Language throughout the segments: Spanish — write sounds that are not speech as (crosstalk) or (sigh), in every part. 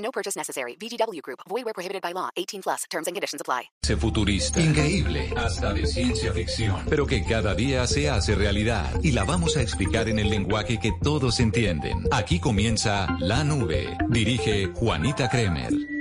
No purchase necessary. VGW Group. Void where prohibited by law. 18 plus. Terms and conditions apply. Se futurista, increíble, hasta de ciencia ficción, pero que cada día se hace realidad y la vamos a explicar en el lenguaje que todos entienden. Aquí comienza La Nube. Dirige Juanita Kremer.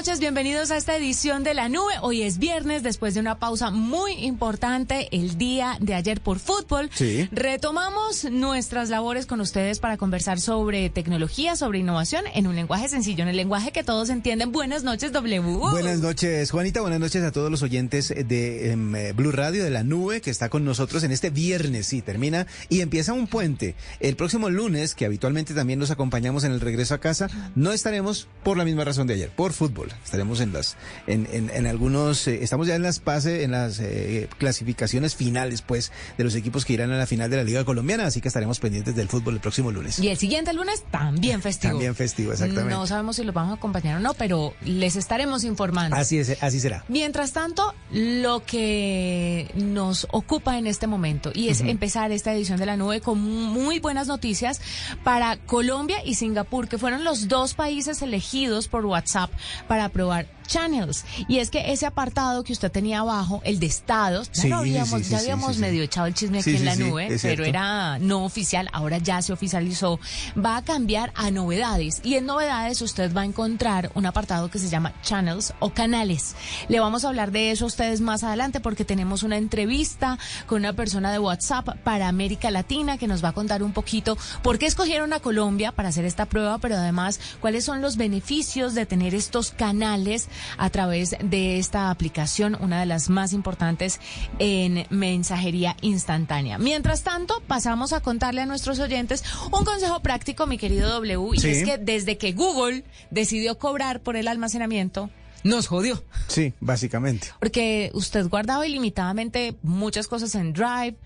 Noches, bienvenidos a esta edición de La Nube. Hoy es viernes, después de una pausa muy importante el día de ayer por fútbol. Sí. Retomamos nuestras labores con ustedes para conversar sobre tecnología, sobre innovación en un lenguaje sencillo, en el lenguaje que todos entienden. Buenas noches, W. Buenas noches, Juanita. Buenas noches a todos los oyentes de em, eh, Blue Radio de La Nube que está con nosotros en este viernes. Sí, termina y empieza un puente. El próximo lunes, que habitualmente también los acompañamos en el regreso a casa, no estaremos por la misma razón de ayer, por fútbol. Estaremos en las, en, en, en algunos, eh, estamos ya en las pases, en las eh, clasificaciones finales, pues, de los equipos que irán a la final de la Liga Colombiana, así que estaremos pendientes del fútbol el próximo lunes. Y el siguiente lunes también (laughs) festivo. También festivo, exactamente. No sabemos si los vamos a acompañar o no, pero les estaremos informando. Así es, así será. Mientras tanto, lo que nos ocupa en este momento y es empezar esta edición de la nube con muy buenas noticias para Colombia y Singapur, que fueron los dos países elegidos por WhatsApp para aprobar channels. Y es que ese apartado que usted tenía abajo, el de estados, ya Sí, lo habíamos, sí, sí, ya habíamos medio echado el chisme aquí en la nube, pero cierto. era no oficial, ahora ya se oficializó. Va a cambiar a novedades. Y en novedades usted va a encontrar un apartado que se llama channels o canales. Le vamos a hablar de eso a ustedes más adelante porque tenemos una entrevista con una persona de WhatsApp para América Latina que nos va a contar un poquito por qué escogieron a Colombia para hacer esta prueba, pero además cuáles son los beneficios de tener estos canales a través de esta aplicación, una de las más importantes en mensajería instantánea. Mientras tanto, pasamos a contarle a nuestros oyentes un consejo práctico, mi querido W, y Sí. es que desde que Google decidió cobrar por el almacenamiento, nos jodió. Sí, básicamente. Porque usted guardaba ilimitadamente muchas cosas en Drive.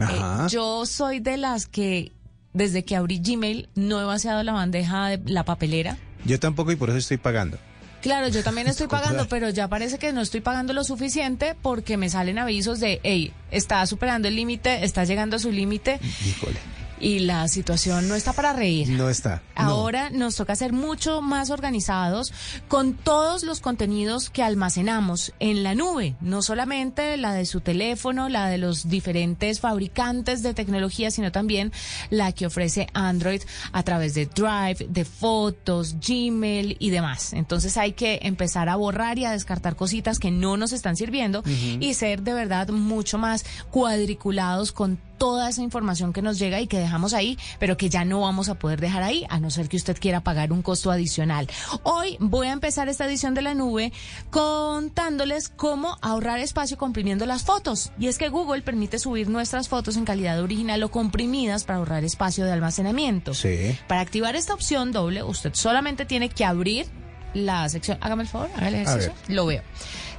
Ajá. Eh, yo soy de las que desde que abrí Gmail no he vaciado la bandeja de la papelera. Yo tampoco y por eso estoy pagando. Claro, yo también estoy pagando, pero ya parece que no estoy pagando lo suficiente porque me salen avisos de, hey, está superando el límite, está llegando a su límite Híjole. Y la situación no está para reír. No está. No. Ahora nos toca ser mucho más organizados con todos los contenidos que almacenamos en la nube, no solamente la de su teléfono, la de los diferentes fabricantes de tecnología, sino también la que ofrece Android a través de Drive, de fotos, Gmail y demás. Entonces hay que empezar a borrar y a descartar cositas que no nos están sirviendo y ser de verdad mucho más cuadriculados con toda esa información que nos llega y que dejamos ahí, pero que ya no vamos a poder dejar ahí, a no ser que usted quiera pagar un costo adicional. Hoy voy a empezar esta edición de la nube contándoles cómo ahorrar espacio comprimiendo las fotos. Y es que Google permite subir nuestras fotos en calidad original o comprimidas para ahorrar espacio de almacenamiento. Sí. Para activar esta opción doble, usted solamente tiene que abrir la sección. Hágame el favor, hágale el ejercicio. Lo veo.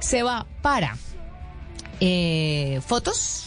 Se va para eh, fotos,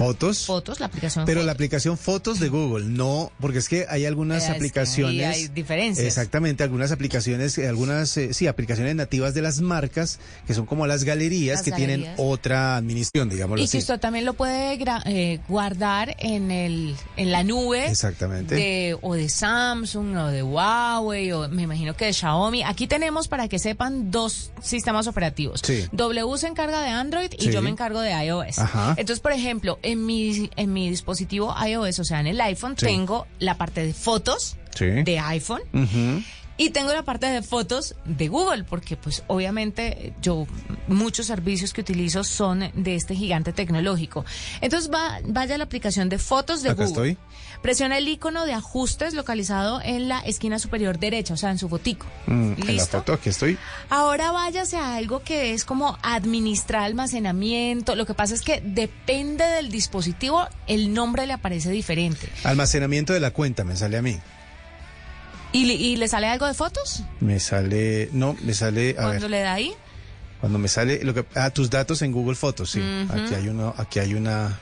Fotos. fotos, la aplicación. Pero la aplicación Fotos de Google, no, porque es que hay algunas Es aplicaciones. hay diferencias. Exactamente, algunas aplicaciones, eh, algunas, eh, sí, aplicaciones nativas de las marcas, que son como las galerías, Las que tienen otra administración, digámoslo Y así. que usted también lo puede gra- eh, guardar en el en la nube. Exactamente. De, o de Samsung, o de Huawei, o me imagino que de Xiaomi. Aquí tenemos, para que sepan, dos sistemas operativos. Sí. W se encarga de Android y Sí. yo me encargo de iOS. Ajá. Entonces, por ejemplo, en mi, en mi dispositivo iOS, o sea, en el iPhone, Sí. tengo la parte de fotos Sí. de iPhone. Ujú. Y tengo la parte de fotos de Google, porque pues obviamente yo muchos servicios que utilizo son de este gigante tecnológico. Entonces va, vaya a la aplicación de fotos de Acá Google. estoy. Presiona el icono de ajustes localizado en la esquina superior derecha, o sea, en su fotico. Mm, en la ¿Listo? foto, aquí estoy. Ahora váyase a algo que es como administrar almacenamiento. Lo que pasa es que depende del dispositivo, el nombre le aparece diferente. Almacenamiento de la cuenta, me sale a mí. ¿Y, le- y le sale algo de fotos? Me sale, no, me sale, a Cuando ver, le da ahí. cuando me sale, lo que, ah, tus datos en Google Fotos, sí. Aquí hay uno, aquí hay una,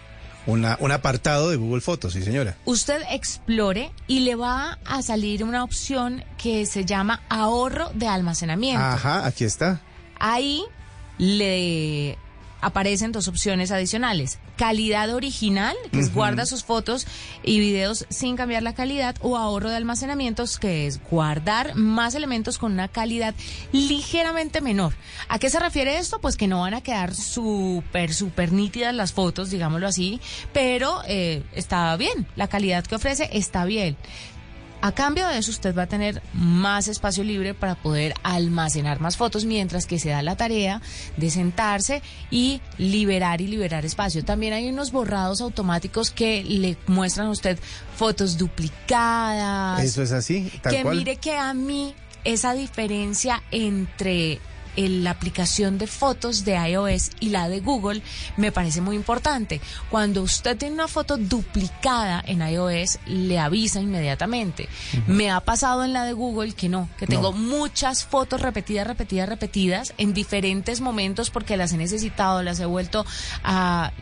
una, un apartado de Google Fotos, sí señora. usted explore y le va a salir una opción que se llama ahorro de almacenamiento. Ajá, aquí está. Ahí le aparecen dos opciones adicionales. Calidad original, que es guarda sus fotos y videos sin cambiar la calidad, o ahorro de almacenamientos, que es guardar más elementos con una calidad ligeramente menor. ¿A qué se refiere esto? Pues que no van a quedar súper, súper nítidas las fotos, digámoslo así, pero eh, está bien, la calidad que ofrece está bien. A cambio de eso, usted va a tener más espacio libre para poder almacenar más fotos mientras que se da la tarea de sentarse y liberar y liberar espacio. También hay unos borrados automáticos que le muestran a usted fotos duplicadas. Eso es así, tal que cual. mire que a mí esa diferencia entre el- la aplicación de fotos de iOS y la de Google me parece muy importante. Cuando usted tiene una foto duplicada en iOS, le avisa inmediatamente. Me ha pasado en la de Google que no, que tengo muchas fotos repetidas, repetidas, repetidas en diferentes momentos porque las he necesitado, las he vuelto a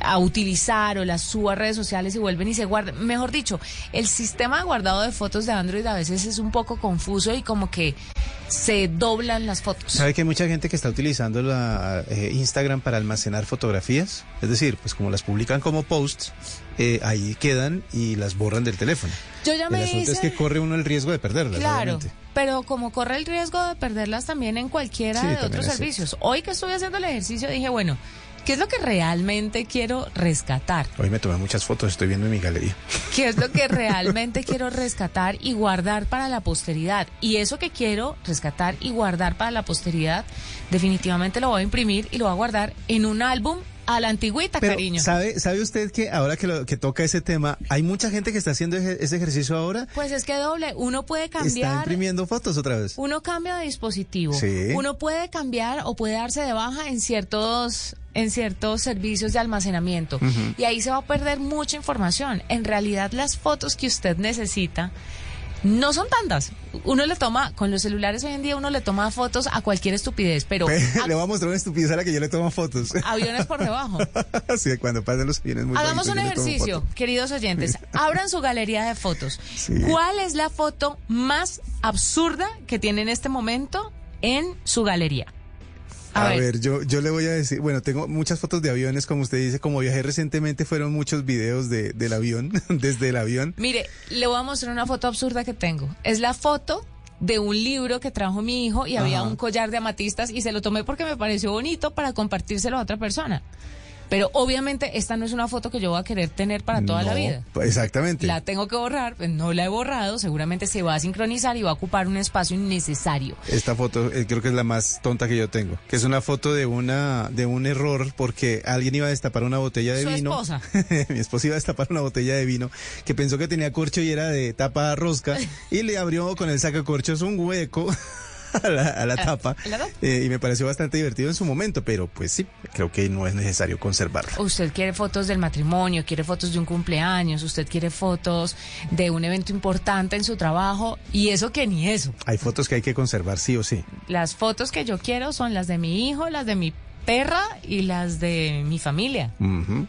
a utilizar o las subo a redes sociales y vuelven y se guardan. Mejor dicho, el sistema de guardado de fotos de Android a veces es un poco confuso y como que se doblan las fotos. ¿Sabe que hay mucha gente que está utilizando la eh, Instagram para almacenar fotografías? Es decir, pues como las publican como posts, eh, ahí quedan y las borran del teléfono. Yo ya el me asunto es que corre uno el riesgo de perderlas. Claro, obviamente. pero como corre el riesgo de perderlas también en cualquiera Sí, de otros servicios. Hoy que estuve haciendo el ejercicio dije, bueno, ¿qué es lo que realmente quiero rescatar? Hoy me tomé muchas fotos, estoy viendo en mi galería. ¿Qué es lo que (laughs) realmente quiero rescatar y guardar para la posteridad? Y eso que quiero rescatar y guardar para la posteridad, definitivamente lo voy a imprimir y lo voy a guardar en un álbum a la antigüita, Pero, cariño. ¿sabe, ¿sabe usted que ahora que, lo, que toca ese tema, hay mucha gente que está haciendo ese, ese ejercicio ahora? Pues es que doble, uno puede Está cambiar. imprimiendo fotos otra vez. Uno cambia de dispositivo. Sí. Uno puede cambiar o puede darse de baja en ciertos en ciertos servicios de almacenamiento y ahí se va a perder mucha información. En realidad las fotos que usted necesita no son tantas. Uno le toma con los celulares hoy en día uno le toma fotos a cualquier estupidez, pero a- (laughs) le voy a mostrar una estupidez a la que yo le tomo fotos. (laughs) aviones por debajo. (laughs) sí, cuando pasan los aviones muy Hagamos un ejercicio, queridos oyentes. Abran su galería de fotos. Sí. ¿Cuál es la foto más absurda que tiene en este momento en su galería? A, ver, yo, yo le voy a decir, bueno, tengo muchas fotos de aviones, como usted dice, como viajé recientemente, fueron muchos videos de, del avión, (laughs) desde el avión. Mire, le voy a mostrar una foto absurda que tengo. Es la foto de un libro que trajo mi hijo y había un collar de amatistas y se lo tomé porque me pareció bonito para compartírselo a otra persona. Pero obviamente esta no es una foto que yo voy a querer tener para toda la vida. Exactamente. La tengo que borrar, pues no la he borrado, seguramente se va a sincronizar y va a ocupar un espacio innecesario. Esta foto eh, creo que es la más tonta que yo tengo, que es una foto de una de un error porque alguien iba a destapar una botella de Su vino. esposa. (laughs) Mi esposa iba a destapar una botella de vino que pensó que tenía corcho y era de tapa rosca (laughs) y le abrió con el sacacorchos un hueco (laughs) a la, a la tapa eh, y me pareció bastante divertido en su momento, pero pues sí, creo que no es necesario conservarlo. Usted quiere fotos del matrimonio, quiere fotos de un cumpleaños, usted quiere fotos de un evento importante en su trabajo y eso que ni eso. Hay fotos que hay que conservar sí o sí. Las fotos que yo quiero son las de mi hijo, las de mi perra y las de mi familia.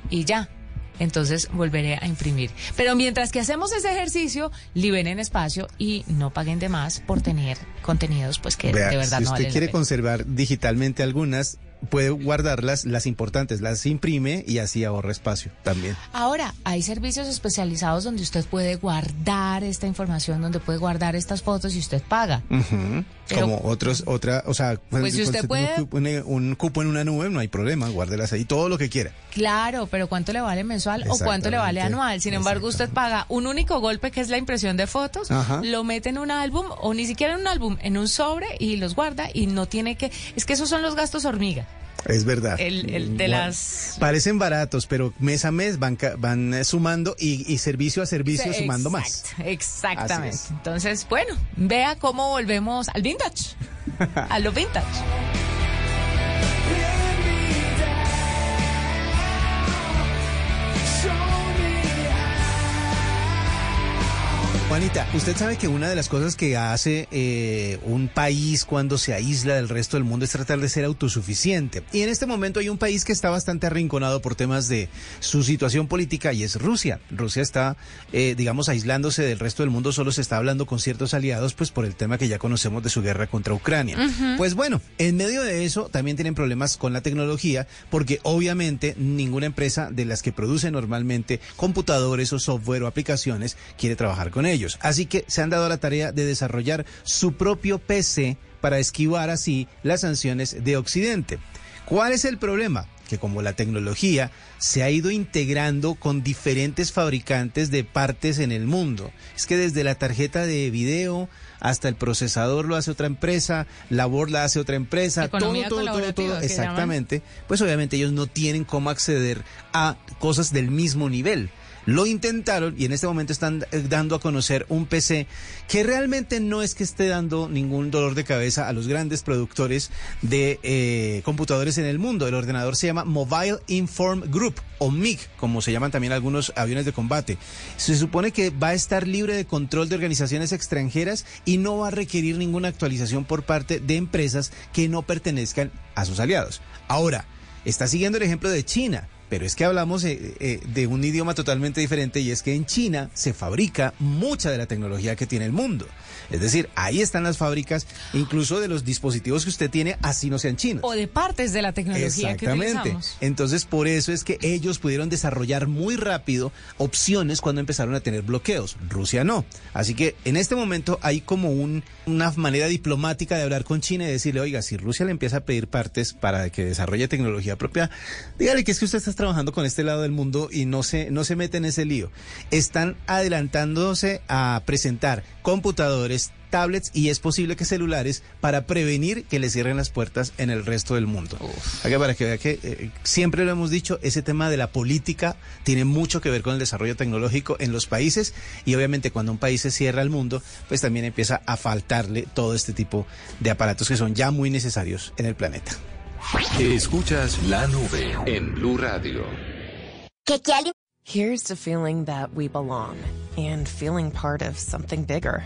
Y ya. Entonces volveré a imprimir. Pero mientras que hacemos ese ejercicio, liberen espacio y no paguen de más por tener contenidos pues que Vea, de verdad si no usted valen la quiere pena. conservar digitalmente algunas, puede guardarlas, las importantes, las imprime y así ahorra espacio también. Ahora, hay servicios especializados donde usted puede guardar esta información, donde puede guardar estas fotos y usted paga. Pero- Como otros, otra, o sea, Pues si usted puede- un, cupo, un cupo en una nube, no hay problema, guárdelas ahí, todo lo que quiera. Claro, pero ¿cuánto le vale mensual o cuánto le vale anual? Sin embargo, usted paga un único golpe que es la impresión de fotos, Ajá. lo mete en un álbum o ni siquiera en un álbum, en un sobre y los guarda y no tiene que... Es que esos son los gastos hormiga. Es verdad. El- el de las- Parecen baratos, pero mes a mes van, van eh, sumando y, y servicio a servicio sumando más. Exactamente. Entonces, bueno, vea cómo volvemos al vintage, a lo vintage. (laughs) Juanita, usted sabe que una de las cosas que hace eh, un país cuando se aísla del resto del mundo es tratar de ser autosuficiente. Y en este momento hay un país que está bastante arrinconado por temas de su situación política y es Rusia. Rusia está, eh, digamos, aislándose del resto del mundo, solo se está hablando con ciertos aliados, pues por el tema que ya conocemos de su guerra contra Ucrania. Pues bueno, en medio de eso también tienen problemas con la tecnología, porque obviamente ninguna empresa de las que produce normalmente computadores o software o aplicaciones quiere trabajar con ellos. Así que se han dado la tarea de desarrollar su propio PC para esquivar así las sanciones de Occidente. ¿Cuál es el problema? Que como la tecnología se ha ido integrando con diferentes fabricantes de partes en el mundo. Es que desde la tarjeta de video hasta el procesador lo hace otra empresa, la board la hace otra empresa, Economía todo, todo, todo, todo, llaman. exactamente. Pues obviamente ellos no tienen cómo acceder a cosas del mismo nivel. Lo intentaron y en este momento están eh, dando a conocer un PC que realmente no es que esté dando ningún dolor de cabeza a los grandes productores de eh, computadores en el mundo. El ordenador se llama Mobile Inform Group o MIG, como se llaman también algunos aviones de combate. Se supone que va a estar libre de control de organizaciones extranjeras y no va a requerir ninguna actualización por parte de empresas que no pertenezcan a sus aliados. Ahora, está siguiendo el ejemplo de China. Pero es que hablamos eh, eh, de un idioma totalmente diferente y es que en China se fabrica mucha de la tecnología que tiene el mundo. Es decir, ahí están las fábricas, incluso de los dispositivos que usted tiene, así no sean chinos. O de partes de la tecnología que Exactamente. utilizamos. Entonces, por eso es que ellos pudieron desarrollar muy rápido opciones cuando empezaron a tener bloqueos. Rusia no. Así que en este momento hay como un, una manera diplomática de hablar con China y decirle, oiga, si Rusia le empieza a pedir partes para que desarrolle tecnología propia, dígale que es que usted está trabajando con este lado del mundo y no se, no se mete en ese lío. Están adelantándose a presentar computadores, tablets y es posible que celulares para prevenir que le cierren las puertas en el resto del mundo. Acá para que vea que eh, siempre lo hemos dicho, ese tema de la política tiene mucho que ver con el desarrollo tecnológico en los países y obviamente cuando un país se cierra al mundo, pues también empieza a faltarle todo este tipo de aparatos que son ya muy necesarios en el planeta. Escuchas la nube en Blue Radio. Here's to feeling that we belong and feeling part of something bigger.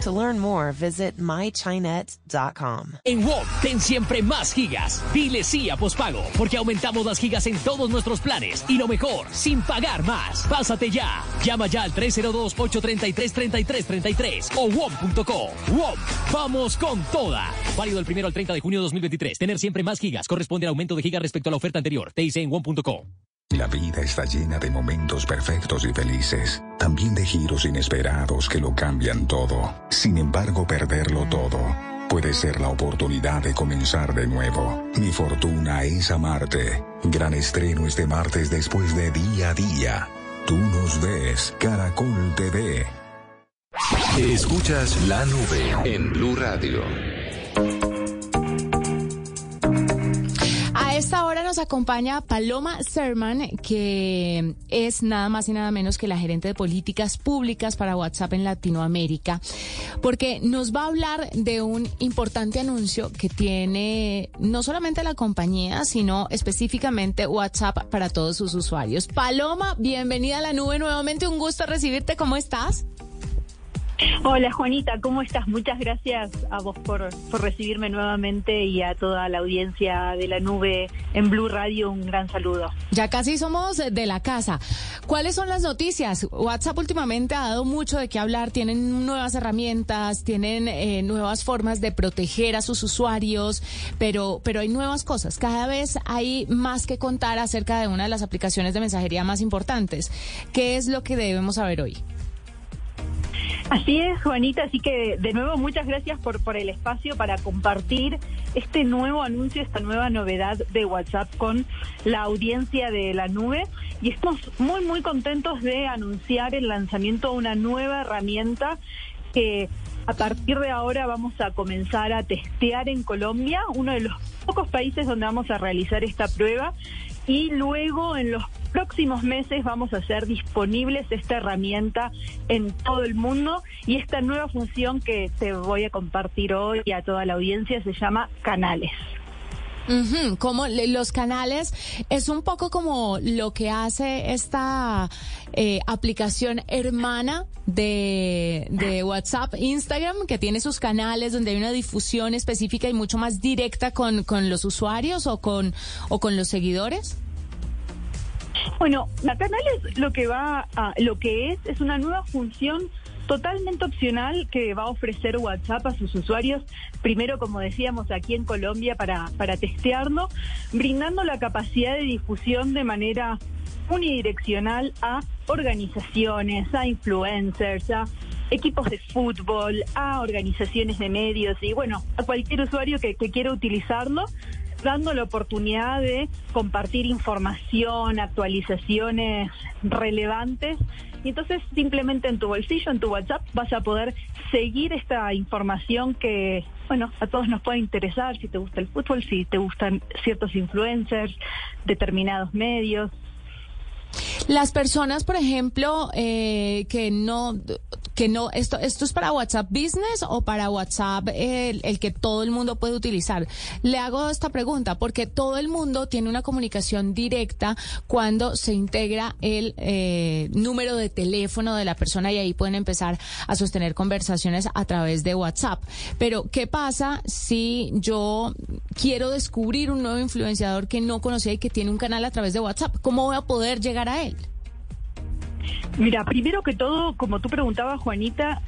To learn more, visit mychinet.com. En WOM, ten siempre más gigas. Dile sí a pospago, porque aumentamos las gigas en todos nuestros planes. Y lo mejor, sin pagar más. Pásate ya. Llama ya al 302-833-3333 o WOM.co. WOM, vamos con toda. Válido del primero al 30 de junio de 2023. Tener siempre más gigas corresponde al aumento de gigas respecto a la oferta anterior. Te dice en WOM.co. La vida está llena de momentos perfectos y felices, también de giros inesperados que lo cambian todo. Sin embargo, perderlo todo puede ser la oportunidad de comenzar de nuevo. Mi fortuna es amarte. Gran estreno este martes después de día a día. Tú nos ves, Caracol TV. Escuchas la nube en Blue Radio. Esta hora nos acompaña Paloma Serman, que es nada más y nada menos que la gerente de políticas públicas para WhatsApp en Latinoamérica, porque nos va a hablar de un importante anuncio que tiene no solamente la compañía, sino específicamente WhatsApp para todos sus usuarios. Paloma, bienvenida a la nube nuevamente, un gusto recibirte, ¿cómo estás? Hola Juanita, ¿cómo estás? Muchas gracias a vos por, por, recibirme nuevamente y a toda la audiencia de la nube en Blue Radio un gran saludo. Ya casi somos de la casa. ¿Cuáles son las noticias? WhatsApp últimamente ha dado mucho de qué hablar, tienen nuevas herramientas, tienen eh, nuevas formas de proteger a sus usuarios, pero, pero hay nuevas cosas. Cada vez hay más que contar acerca de una de las aplicaciones de mensajería más importantes. ¿Qué es lo que debemos saber hoy? Así es, Juanita, así que de nuevo muchas gracias por, el espacio para compartir este nuevo anuncio, esta nueva novedad de WhatsApp con la audiencia de la nube. Y estamos muy, muy contentos de anunciar el lanzamiento de una nueva herramienta que a partir de ahora vamos a comenzar a testear en Colombia, uno de los pocos países donde vamos a realizar esta prueba y luego en los próximos meses vamos a hacer disponibles esta herramienta en todo el mundo y esta nueva función que te voy a compartir hoy a toda la audiencia se llama canales. Como los canales es un poco como lo que hace esta eh, aplicación hermana de, WhatsApp, Instagram, que tiene sus canales donde hay una difusión específica y mucho más directa con, con los usuarios o con, o con los seguidores. Bueno, la canales lo que va a, lo que es es una nueva función totalmente opcional que va a ofrecer WhatsApp a sus usuarios, primero como decíamos aquí en Colombia para, para testearlo, brindando la capacidad de difusión de manera unidireccional a organizaciones, a influencers, a equipos de fútbol, a organizaciones de medios y bueno, a cualquier usuario que, que quiera utilizarlo dando la oportunidad de compartir información, actualizaciones relevantes. Y entonces simplemente en tu bolsillo, en tu WhatsApp, vas a poder seguir esta información que, bueno, a todos nos puede interesar, si te gusta el fútbol, si te gustan ciertos influencers, determinados medios. Las personas, por ejemplo, eh, que no, que no, esto, esto es para WhatsApp Business o para WhatsApp el, el, que todo el mundo puede utilizar. Le hago esta pregunta porque todo el mundo tiene una comunicación directa cuando se integra el eh, número de teléfono de la persona y ahí pueden empezar a sostener conversaciones a través de WhatsApp. Pero, ¿qué pasa si yo quiero descubrir un nuevo influenciador que no conocía y que tiene un canal a través de WhatsApp? ¿Cómo voy a poder llegar a él? Mira, primero que todo, como tú preguntabas, Juanita,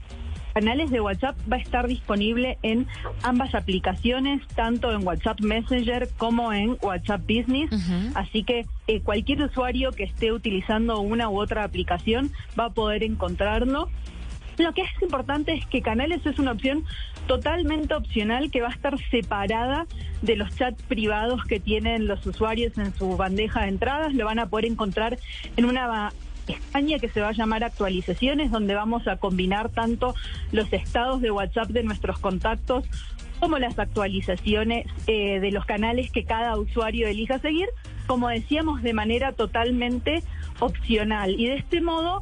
canales de WhatsApp va a estar disponible en ambas aplicaciones, tanto en WhatsApp Messenger como en WhatsApp Business. Así que eh, cualquier usuario que esté utilizando una u otra aplicación va a poder encontrarlo. Lo que es importante es que Canales es una opción totalmente opcional que va a estar separada de los chats privados que tienen los usuarios en su bandeja de entradas. Lo van a poder encontrar en una España que se va a llamar actualizaciones, donde vamos a combinar tanto los estados de WhatsApp de nuestros contactos como las actualizaciones eh, de los canales que cada usuario elija seguir, como decíamos, de manera totalmente opcional. Y de este modo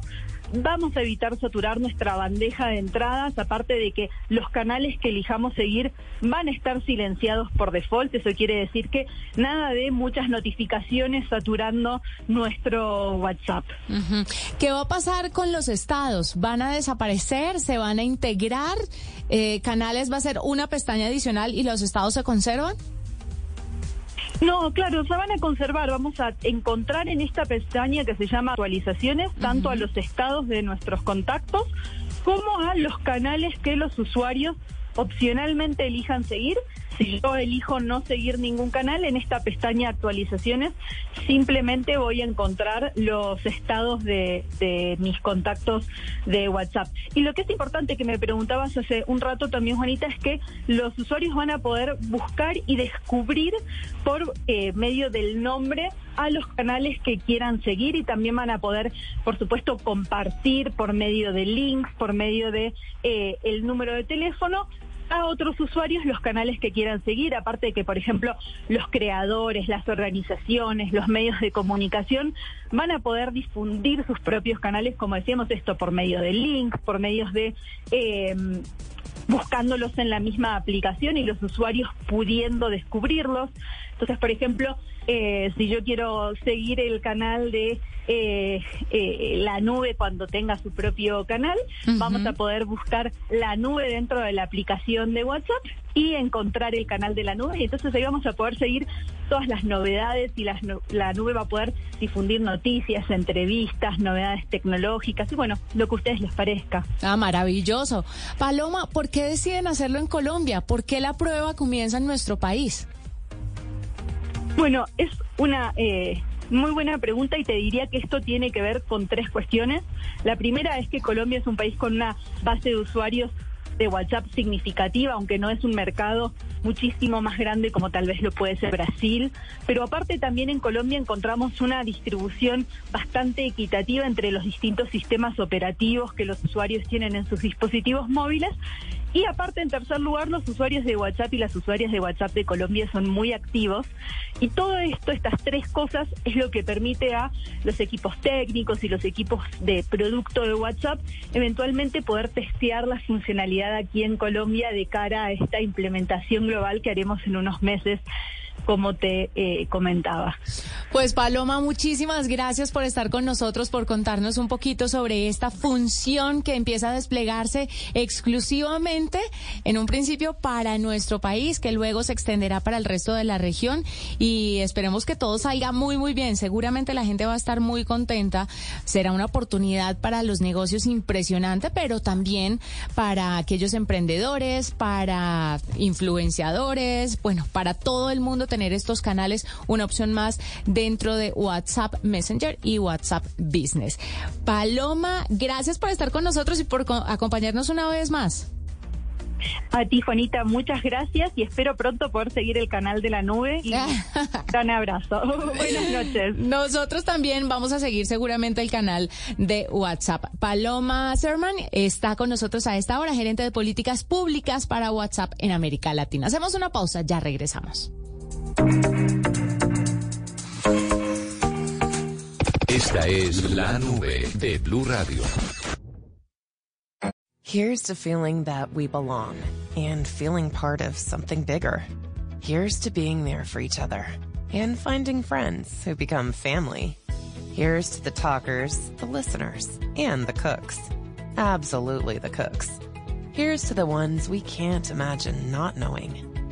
vamos a evitar saturar nuestra bandeja de entradas, aparte de que los canales que elijamos seguir van a estar silenciados por default. Eso quiere decir que nada de muchas notificaciones saturando nuestro WhatsApp. ¿Qué va a pasar con los estados? ¿Van a desaparecer? ¿Se van a integrar? Eh, ¿Canales va a ser una pestaña adicional y los estados se conservan? No, claro, se van a conservar. Vamos a encontrar en esta pestaña que se llama actualizaciones tanto a los estados de nuestros contactos como a los canales que los usuarios opcionalmente elijan seguir. Si yo elijo no seguir ningún canal, en esta pestaña actualizaciones simplemente voy a encontrar los estados de, mis contactos de WhatsApp. Y lo que es importante que me preguntabas hace un rato también, Juanita, es que los usuarios van a poder buscar y descubrir por eh, medio del nombre a los canales que quieran seguir y también van a poder, por supuesto, compartir por medio de links, por medio de eh, el número de teléfono a otros usuarios los canales que quieran seguir, aparte de que, por ejemplo, los creadores, las organizaciones, los medios de comunicación van a poder difundir sus propios canales, como decíamos, esto por medio de links, por medios de... Eh, buscándolos en la misma aplicación y los usuarios pudiendo descubrirlos. Entonces, por ejemplo, eh, si yo quiero seguir el canal de eh, eh, la nube cuando tenga su propio canal, vamos a poder buscar la nube dentro de la aplicación de WhatsApp y encontrar el canal de la nube. Y entonces ahí vamos a poder seguir todas las novedades y las, la nube va a poder difundir noticias, entrevistas, novedades tecnológicas y bueno, lo que a ustedes les parezca. Ah, maravilloso. Paloma, ¿por qué deciden hacerlo en Colombia? ¿Por qué la prueba comienza en nuestro país? Bueno, es una eh, muy buena pregunta y te diría que esto tiene que ver con tres cuestiones. La primera es que Colombia es un país con una base de usuarios de WhatsApp significativa, aunque no es un mercado muchísimo más grande como tal vez lo puede ser Brasil. Pero aparte también en Colombia encontramos una distribución bastante equitativa entre los distintos sistemas operativos que los usuarios tienen en sus dispositivos móviles y aparte, en tercer lugar, los usuarios de WhatsApp y las usuarias de WhatsApp de Colombia son muy activos. Y todo esto, estas tres cosas, es lo que permite a los equipos técnicos y los equipos de producto de WhatsApp eventualmente poder testear la funcionalidad aquí en Colombia de cara a esta implementación global que haremos en unos meses como te eh, comentaba. Pues Paloma, muchísimas gracias por estar con nosotros, por contarnos un poquito sobre esta función que empieza a desplegarse exclusivamente en un principio para nuestro país, que luego se extenderá para el resto de la región y esperemos que todo salga muy, muy bien. Seguramente la gente va a estar muy contenta. Será una oportunidad para los negocios impresionante, pero también para aquellos emprendedores, para influenciadores, bueno, para todo el mundo tener estos canales una opción más dentro de WhatsApp Messenger y WhatsApp Business. Paloma, gracias por estar con nosotros y por acompañarnos una vez más. A ti, Juanita, muchas gracias y espero pronto poder seguir el canal de la nube. Y (laughs) un abrazo. (laughs) Buenas noches. Nosotros también vamos a seguir seguramente el canal de WhatsApp. Paloma Serman está con nosotros a esta hora, gerente de políticas públicas para WhatsApp en América Latina. Hacemos una pausa, ya regresamos. Esta es la nube de Blue Radio. Here's to feeling that we belong and feeling part of something bigger. Here's to being there for each other and finding friends who become family. Here's to the talkers, the listeners, and the cooks. Absolutely the cooks. Here's to the ones we can't imagine not knowing.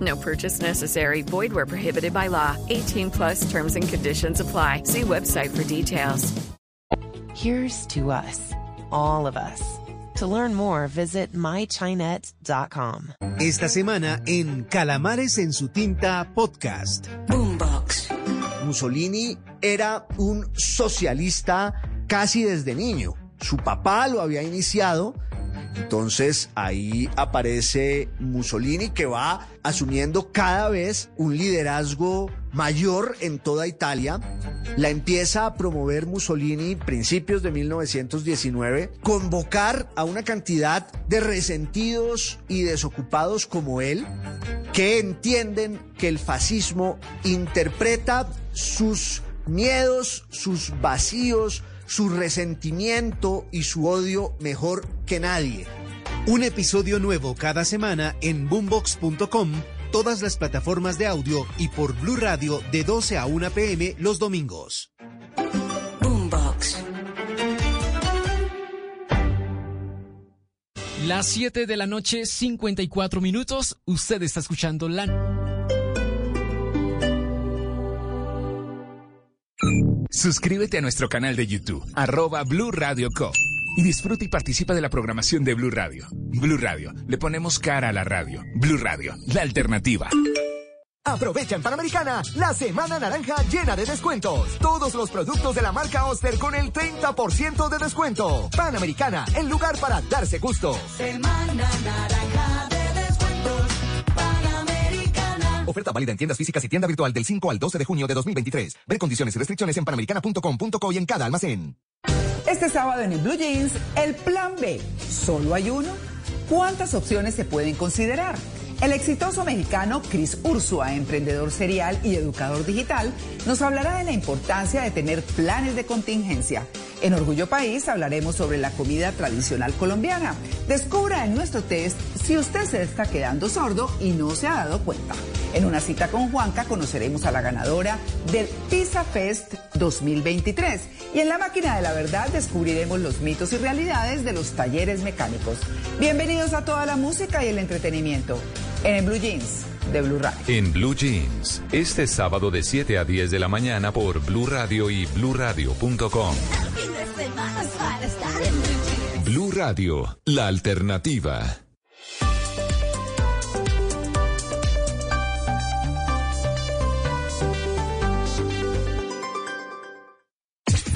No purchase necessary. Void where prohibited by law. 18 plus terms and conditions apply. See website for details. Here's to us, all of us. To learn more, visit mychinet.com. Esta semana en Calamares en su tinta podcast. Boombox. Mussolini era un socialista casi desde niño. Su papá lo había iniciado entonces ahí aparece Mussolini que va asumiendo cada vez un liderazgo mayor en toda Italia. La empieza a promover Mussolini principios de 1919, convocar a una cantidad de resentidos y desocupados como él, que entienden que el fascismo interpreta sus miedos, sus vacíos, su resentimiento y su odio mejor que nadie. Un episodio nuevo cada semana en boombox.com, todas las plataformas de audio y por Blue Radio de 12 a 1 pm los domingos. Boombox. Las 7 de la noche, 54 minutos. Usted está escuchando la. Suscríbete a nuestro canal de YouTube, arroba Blue Radio Co. Y disfruta y participa de la programación de Blue Radio. Blue Radio, le ponemos cara a la radio. Blue Radio, la alternativa. Aprovecha en Panamericana la Semana Naranja llena de descuentos. Todos los productos de la marca Oster con el 30% de descuento. Panamericana, el lugar para darse gusto. Semana Naranja de. Oferta válida en tiendas físicas y tienda virtual del 5 al 12 de junio de 2023. Ver condiciones y restricciones en panamericana.com.co y en cada almacén. Este sábado en el Blue Jeans, el plan B. ¿Solo hay uno? ¿Cuántas opciones se pueden considerar? El exitoso mexicano Chris Ursua, emprendedor serial y educador digital, nos hablará de la importancia de tener planes de contingencia. En Orgullo País hablaremos sobre la comida tradicional colombiana. Descubra en nuestro test si usted se está quedando sordo y no se ha dado cuenta. En una cita con Juanca conoceremos a la ganadora del Pizza Fest 2023. Y en la máquina de la verdad descubriremos los mitos y realidades de los talleres mecánicos. Bienvenidos a toda la música y el entretenimiento en el Blue Jeans de Blue Radio. En Blue Jeans, este sábado de 7 a 10 de la mañana por Blue Radio y bluradio.com. Blue Radio, la alternativa.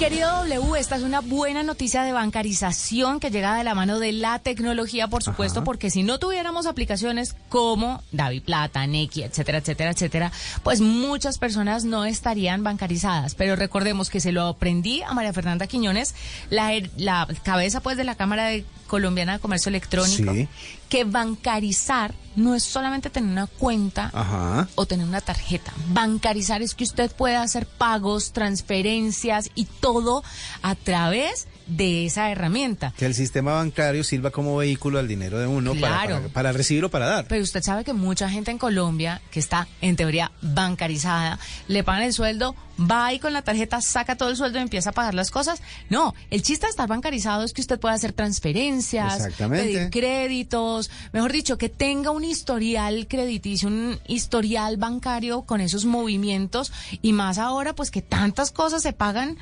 Querido W, esta es una buena noticia de bancarización que llega de la mano de la tecnología, por supuesto, porque si no tuviéramos aplicaciones como Davi Plata, Neki, etcétera, etcétera, etcétera, pues muchas personas no estarían bancarizadas. Pero recordemos que se lo aprendí a María Fernanda Quiñones, la, la cabeza pues de la Cámara de Colombiana de Comercio Electrónico, Sí. que bancarizar no es solamente tener una cuenta Ajá. o tener una tarjeta. Bancarizar es que usted puede hacer pagos, transferencias y todo a través de esa herramienta. Que el sistema bancario sirva como vehículo al dinero de uno para- Claro. para, para recibir o para dar. Pero usted sabe que mucha gente en Colombia que está en teoría bancarizada, le pagan el sueldo, va ahí con la tarjeta, saca todo el sueldo y empieza a pagar las cosas. No, el chiste de estar bancarizado es que usted pueda hacer transferencias, pedir créditos, mejor dicho, que tenga un historial crediticio, un historial bancario con esos movimientos y más ahora pues que tantas cosas se pagan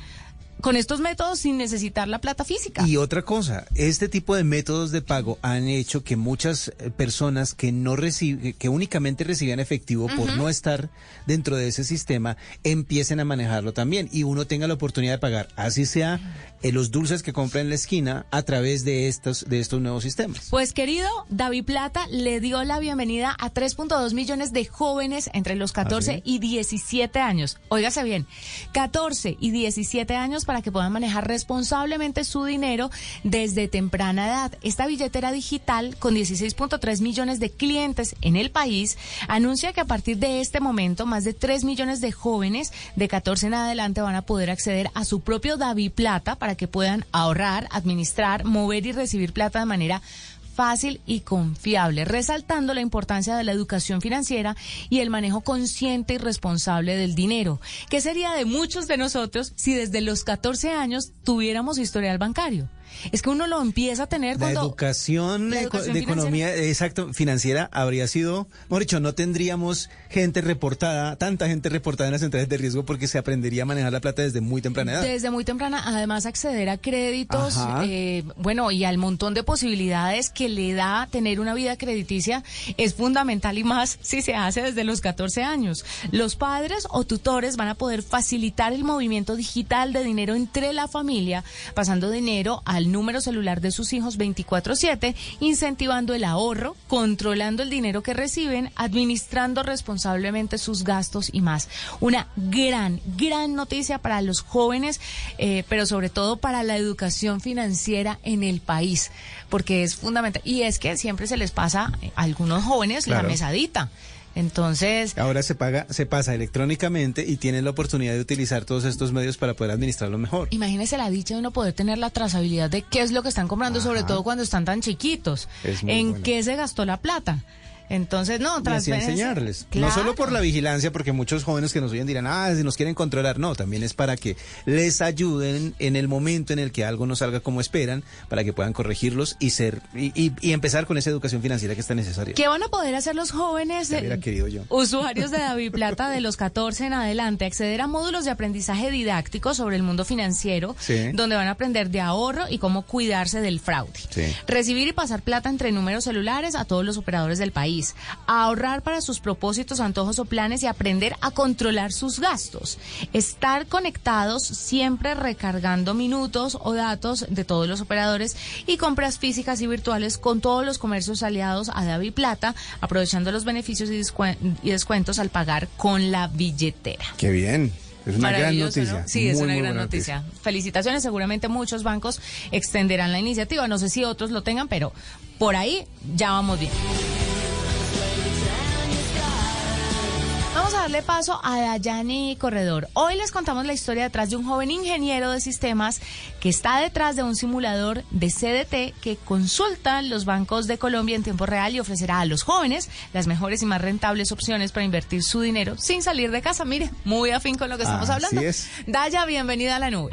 con estos métodos sin necesitar la plata física. Y otra cosa, este tipo de métodos de pago han hecho que muchas eh, personas que no reciben, que únicamente recibían efectivo por no estar dentro de ese sistema, empiecen a manejarlo también y uno tenga la oportunidad de pagar, así sea eh, los dulces que compra en la esquina a través de estos de estos nuevos sistemas. Pues querido, David Plata le dio la bienvenida a 3.2 millones de jóvenes entre los 14 ¿Ah, sí? y 17 años. Óigase bien, 14 y 17 años para que puedan manejar responsablemente su dinero desde temprana edad. Esta billetera digital con 16.3 millones de clientes en el país anuncia que a partir de este momento más de 3 millones de jóvenes de 14 en adelante van a poder acceder a su propio David Plata para que puedan ahorrar, administrar, mover y recibir plata de manera fácil y confiable, resaltando la importancia de la educación financiera y el manejo consciente y responsable del dinero. ¿Qué sería de muchos de nosotros si desde los 14 años tuviéramos historial bancario? Es que uno lo empieza a tener La cuando... educación, La educación de economía, exacto, financiera habría sido, mejor dicho, no tendríamos gente reportada, tanta gente reportada en las centrales de riesgo porque se aprendería a manejar la plata desde muy temprana edad. Desde muy temprana, además acceder a créditos, eh, bueno, y al montón de posibilidades que le da tener una vida crediticia es fundamental y más si se hace desde los 14 años. Los padres o tutores van a poder facilitar el movimiento digital de dinero entre la familia, pasando dinero al número celular de sus hijos 24/7, incentivando el ahorro, controlando el dinero que reciben, administrando responsablemente sus gastos y más. Una gran, gran noticia para los jóvenes, eh, pero sobre todo para la educación financiera en el país, porque es fundamental. Y es que siempre se les pasa a algunos jóvenes Claro. la mesadita. Entonces, Ahora se paga, se pasa electrónicamente y tienen la oportunidad de utilizar todos estos medios para poder administrarlo mejor. Imagínese la dicha de uno poder tener la trazabilidad de qué es lo que están comprando, sobre todo cuando están tan chiquitos. Es en bueno. qué se gastó la plata. Entonces, no, Y así enseñarles. No solo por la vigilancia, porque muchos jóvenes que nos oyen dirán, ah, si nos quieren controlar. No, también es para que les ayuden en el momento en el que algo no salga como esperan, para que puedan corregirlos y ser y, y- y empezar con esa educación financiera que está necesaria. ¿Qué van a poder hacer los jóvenes Ya de- hubiera querido yo. usuarios de (laughs) David Plata de los 14 en adelante? Acceder a módulos de aprendizaje didáctico sobre el mundo financiero, Sí. donde van a aprender de ahorro y cómo cuidarse del fraude. Sí. Recibir y pasar plata entre números celulares a todos los operadores del país. Ahorrar para sus propósitos, antojos o planes y aprender a controlar sus gastos. Estar conectados siempre recargando minutos o datos de todos los operadores y compras físicas y virtuales con todos los comercios aliados a Davi Plata, aprovechando los beneficios y, descuen- y descuentos al pagar con la billetera. Qué bien. Es una gran noticia. ¿no? Sí, es Muy, una muy gran noticia. Felicitaciones, seguramente muchos bancos extenderán la iniciativa. No sé si otros lo tengan, pero por ahí ya vamos bien. Darle paso a Dayani Corredor. Hoy les contamos la historia detrás de un joven ingeniero de sistemas que está detrás de un simulador de CDT que consulta los bancos de Colombia en tiempo real y ofrecerá a los jóvenes las mejores y más rentables opciones para invertir su dinero sin salir de casa. Mire, muy afín con lo que estamos Así hablando. es. Daya, bienvenida a la nube.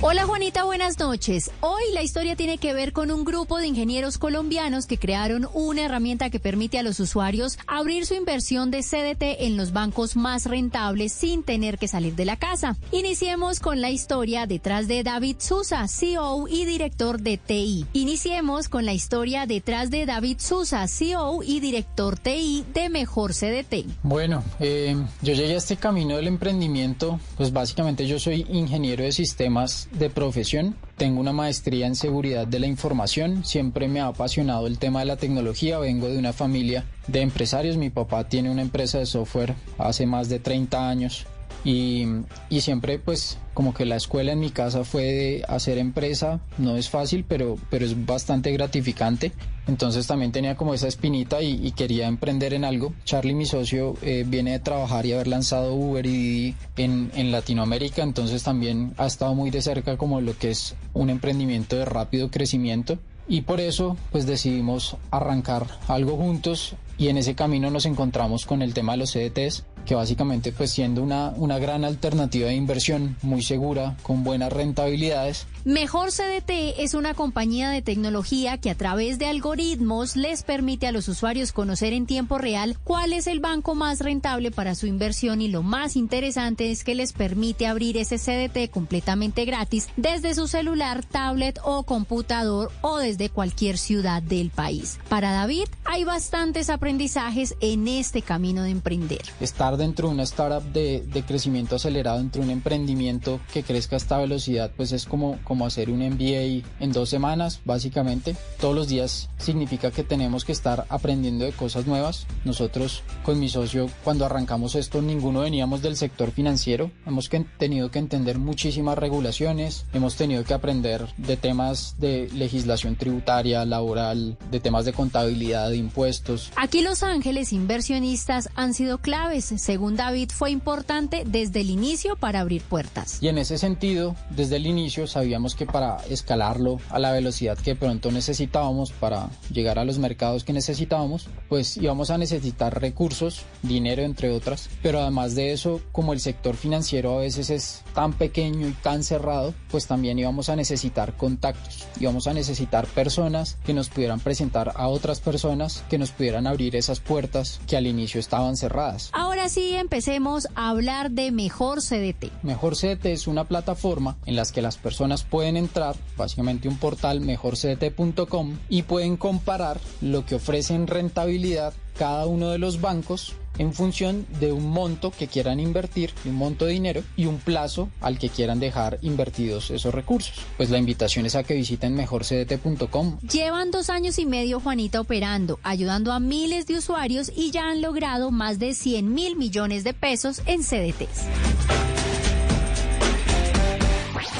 Hola Juanita, buenas noches. Hoy la historia tiene que ver con un grupo de ingenieros colombianos que crearon una herramienta que permite a los usuarios abrir su inversión de CDT en los bancos más rentables sin tener que salir de la casa. Iniciemos con la historia detrás de David Sousa, CEO y director de TI. Iniciemos con la historia detrás de David Sousa, CEO y director TI de Mejor CDT. Bueno, eh, yo llegué a este camino del emprendimiento, pues básicamente yo soy ingeniero de sistemas de profesión. Tengo una maestría en seguridad de la información. Siempre me ha apasionado el tema de la tecnología. Vengo de una familia de empresarios. Mi papá tiene una empresa de software hace más de 30 años. Y, y, siempre pues como que la escuela en mi casa fue de hacer empresa, no es fácil, pero, pero es bastante gratificante. Entonces también tenía como esa espinita y, quería emprender en algo. Charlie, mi socio, eh, viene de trabajar y haber lanzado Uber y Didi en, en Latinoamérica, entonces también ha estado muy de cerca como lo que es un emprendimiento de rápido crecimiento. Y por eso pues decidimos arrancar algo juntos y en ese camino nos encontramos con el tema de los CDTs, que básicamente pues siendo una, una gran alternativa de inversión muy segura, con buenas rentabilidades. Mejor CDT es una compañía de tecnología que a través de algoritmos les permite a los usuarios conocer en tiempo real cuál es el banco más rentable para su inversión y lo más interesante es que les permite abrir ese CDT completamente gratis desde su celular, tablet o computador o desde cualquier ciudad del país. Para David hay bastantes aprendizajes en este camino de emprender. Estar dentro de una startup de, de, crecimiento acelerado, dentro de un emprendimiento que crezca a esta velocidad, pues es como, como hacer un MBA en dos semanas, básicamente. Todos los días significa que tenemos que estar aprendiendo de cosas nuevas. Nosotros con mi socio, cuando arrancamos esto, ninguno veníamos del sector financiero. Hemos que, tenido que entender muchísimas regulaciones, hemos tenido que aprender de temas de legislación tributaria, laboral, de temas de contabilidad, de impuestos. Aquí Los Ángeles inversionistas han sido claves según David, fue importante desde el inicio para abrir puertas. Y en ese sentido, desde el inicio sabíamos que para escalarlo a la velocidad que pronto necesitábamos, para llegar a los mercados que necesitábamos, pues íbamos a necesitar recursos, dinero entre otras. Pero además de eso, como el sector financiero a veces es tan pequeño y tan cerrado, pues también íbamos a necesitar contactos, íbamos a necesitar personas que nos pudieran presentar a otras personas que nos pudieran abrir esas puertas que al inicio estaban cerradas. Ahora sí, empecemos a hablar de Mejor CDT. Mejor CDT es una plataforma en la que las personas pueden entrar, básicamente un portal mejorcdt.com, y pueden comparar lo que ofrecen rentabilidad cada uno de los bancos en función de un monto que quieran invertir, un monto de dinero y un plazo al que quieran dejar invertidos esos recursos. Pues la invitación es a que visiten mejorcdt.com. Llevan dos años y medio Juanita operando, ayudando a miles de usuarios y ya han logrado más de 100 mil millones de pesos en CDTs.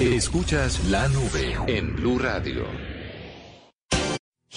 Escuchas la nube en Blue Radio.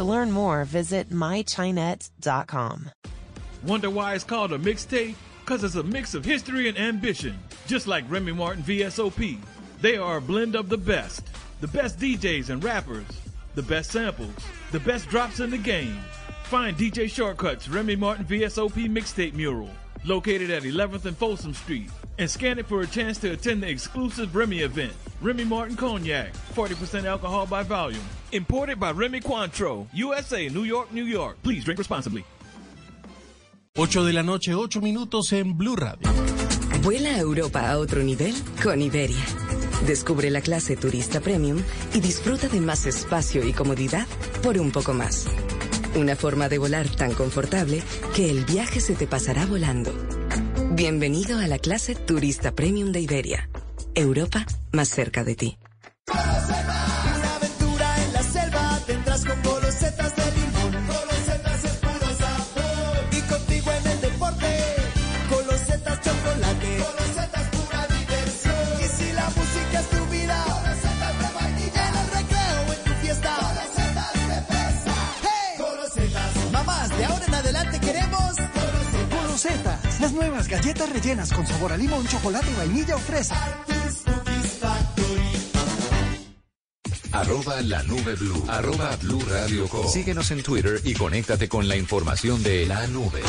To learn more, visit mychinet.com. Wonder why it's called a mixtape? Because it's a mix of history and ambition, just like Remy Martin VSOP. They are a blend of the best. The best DJs and rappers, the best samples, the best drops in the game. Find DJ Shortcuts Remy Martin VSOP mixtape mural, located at 11th and Folsom Street, and scan it for a chance to attend the exclusive Remy event. Remy Martin Cognac, 40% alcohol by volume. Imported by Remy Cointreau, USA, New York, New York. Please drink responsibly. 8 de la noche, 8 minutos en Blue Radio. Vuela a Europa a otro nivel con Iberia. Descubre la clase turista premium y disfruta de más espacio y comodidad por un poco más. Una forma de volar tan confortable que el viaje se te pasará volando. Bienvenido a la clase turista premium de Iberia. Europa más cerca de ti. Nuevas galletas rellenas con sabor a limón, chocolate, vainilla o fresa. Arroba la nube blue. Arroba blue radio com. Síguenos en Twitter y conéctate con la información de la nube.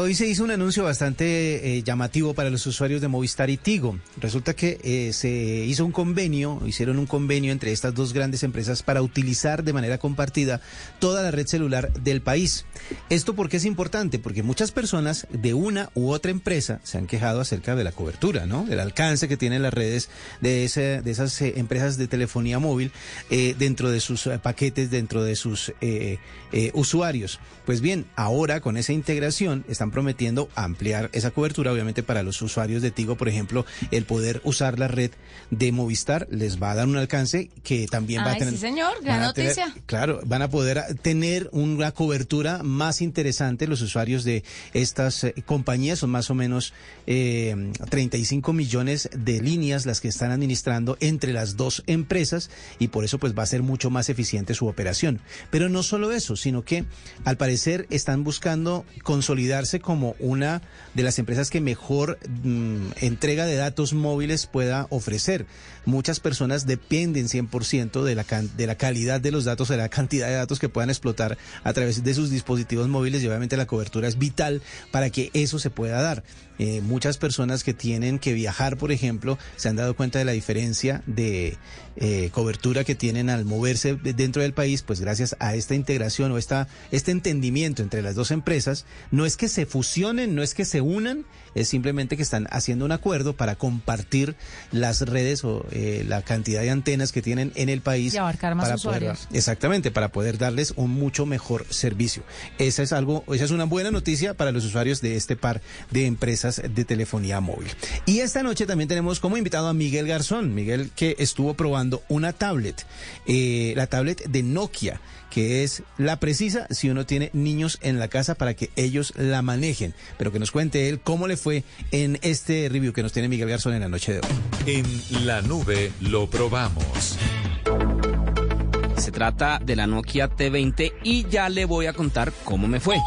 Hoy se hizo un anuncio bastante eh, llamativo para los usuarios de Movistar y Tigo. Resulta que eh, se hizo un convenio, hicieron un convenio entre estas dos grandes empresas para utilizar de manera compartida toda la red celular del país. ¿Esto por qué es importante? Porque muchas personas de una u otra empresa se han quejado acerca de la cobertura, ¿no? Del alcance que tienen las redes de, ese- de esas eh, empresas de telefonía móvil eh, dentro de sus paquetes, dentro de sus usuarios. Pues bien, ahora con esa integración están prometiendo ampliar esa cobertura, obviamente para los usuarios de Tigo, por ejemplo, el poder usar la red de Movistar les va a dar un alcance que también va a tener. sí, señor, gran tener- noticia. Claro, van a poder tener una cobertura más interesante los usuarios de estas eh, compañías. Son más o menos eh, 35 millones de líneas las que están administrando entre las dos empresas y por eso pues va a ser mucho más eficiente su operación. Pero no solo eso, sino que al parecer están buscando consolidarse como una de las empresas que mejor mm, entrega de datos móviles pueda ofrecer. Muchas personas dependen 100% de la, de la calidad de los datos, de la cantidad de datos que puedan explotar a través de sus dispositivos móviles y obviamente la cobertura es vital para que eso se pueda dar. Eh, muchas personas que tienen que viajar, por ejemplo, se han dado cuenta de la diferencia de eh, cobertura que tienen al moverse de- dentro del país, pues gracias a esta integración o esta, este entendimiento entre las dos empresas, no es que se fusionen, no es que se unan, es simplemente que están haciendo un acuerdo para compartir las redes o eh, la cantidad de antenas que tienen en el país. Y abarcar más para poder- usuarios. exactamente, para poder darles un mucho mejor servicio. Esa es algo, esa es una buena noticia para los usuarios de este par de empresas de telefonía móvil. Y esta noche también tenemos como invitado a Miguel Garzón, Miguel que estuvo probando una tablet, eh, la tablet de Nokia que es la precisa si uno tiene niños en la casa para que ellos la manejen. Pero que nos cuente él cómo le fue en este review que nos tiene Miguel Garzón en la noche de hoy. En la nube lo probamos. Se trata de la Nokia T20 y ya le voy a contar cómo me fue.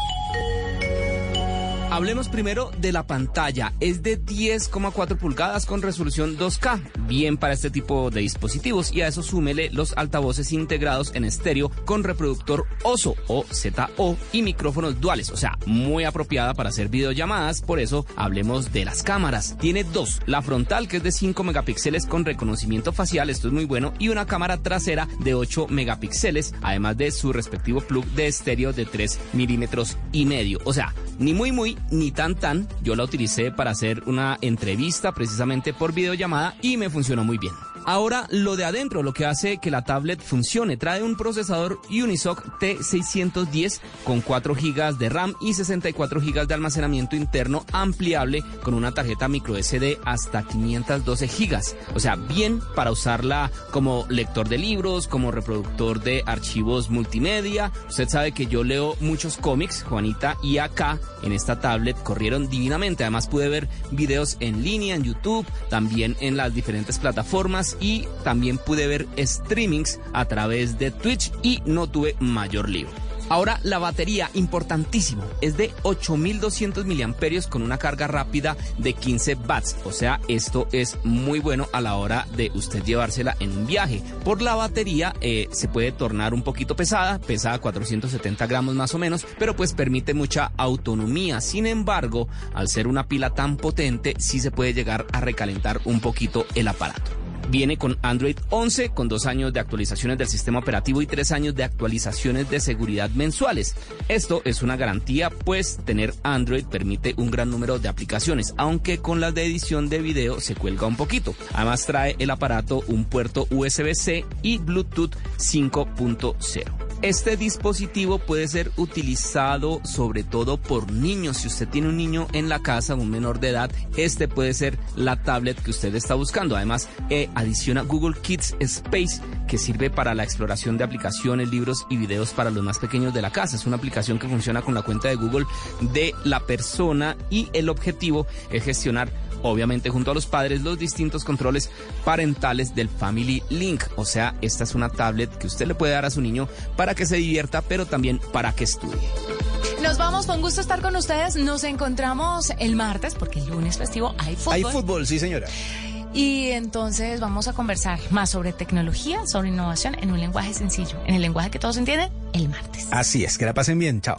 Hablemos primero de la pantalla. Es de 10,4 pulgadas con resolución 2K. Bien para este tipo de dispositivos. Y a eso súmele los altavoces integrados en estéreo con reproductor OSO o ZO y micrófonos duales. O sea, muy apropiada para hacer videollamadas. Por eso hablemos de las cámaras. Tiene dos. La frontal que es de 5 megapíxeles con reconocimiento facial. Esto es muy bueno. Y una cámara trasera de 8 megapíxeles. Además de su respectivo plug de estéreo de 3 milímetros y medio. O sea, ni muy muy ni tan tan. Yo la utilicé para hacer una entrevista precisamente por videollamada y me funcionó muy bien. Ahora lo de adentro, lo que hace que la tablet funcione, trae un procesador Unisoc T610 con 4 GB de RAM y 64 GB de almacenamiento interno ampliable con una tarjeta micro SD hasta 512 GB. O sea, bien para usarla como lector de libros, como reproductor de archivos multimedia. Usted sabe que yo leo muchos cómics, Juanita, y acá en esta tablet corrieron divinamente. Además pude ver videos en línea en YouTube, también en las diferentes plataformas y también pude ver streamings a través de Twitch y no tuve mayor lío. Ahora la batería, importantísimo, es de 8200 miliamperios con una carga rápida de 15 watts. O sea, esto es muy bueno a la hora de usted llevársela en un viaje. Por la batería eh, se puede tornar un poquito pesada, pesa 470 gramos más o menos, pero pues permite mucha autonomía. Sin embargo, al ser una pila tan potente, sí se puede llegar a recalentar un poquito el aparato. Viene con Android 11, con dos años de actualizaciones del sistema operativo y tres años de actualizaciones de seguridad mensuales. Esto es una garantía, pues tener Android permite un gran número de aplicaciones, aunque con las de edición de video se cuelga un poquito. Además trae el aparato un puerto USB-C y Bluetooth 5.0. Este dispositivo puede ser utilizado sobre todo por niños. Si usted tiene un niño en la casa, un menor de edad, este puede ser la tablet que usted está buscando. Además, eh, adiciona Google Kids Space, que sirve para la exploración de aplicaciones, libros y videos para los más pequeños de la casa. Es una aplicación que funciona con la cuenta de Google de la persona y el objetivo es gestionar obviamente junto a los padres, los distintos controles parentales del Family Link. O sea, esta es una tablet que usted le puede dar a su niño para que se divierta, pero también para que estudie. Nos vamos, con gusto estar con ustedes. Nos encontramos el martes, porque el lunes festivo hay fútbol. Hay fútbol, sí señora. Y entonces vamos a conversar más sobre tecnología, sobre innovación en un lenguaje sencillo, en el lenguaje que todos entienden, el martes. Así es, que la pasen bien, chao.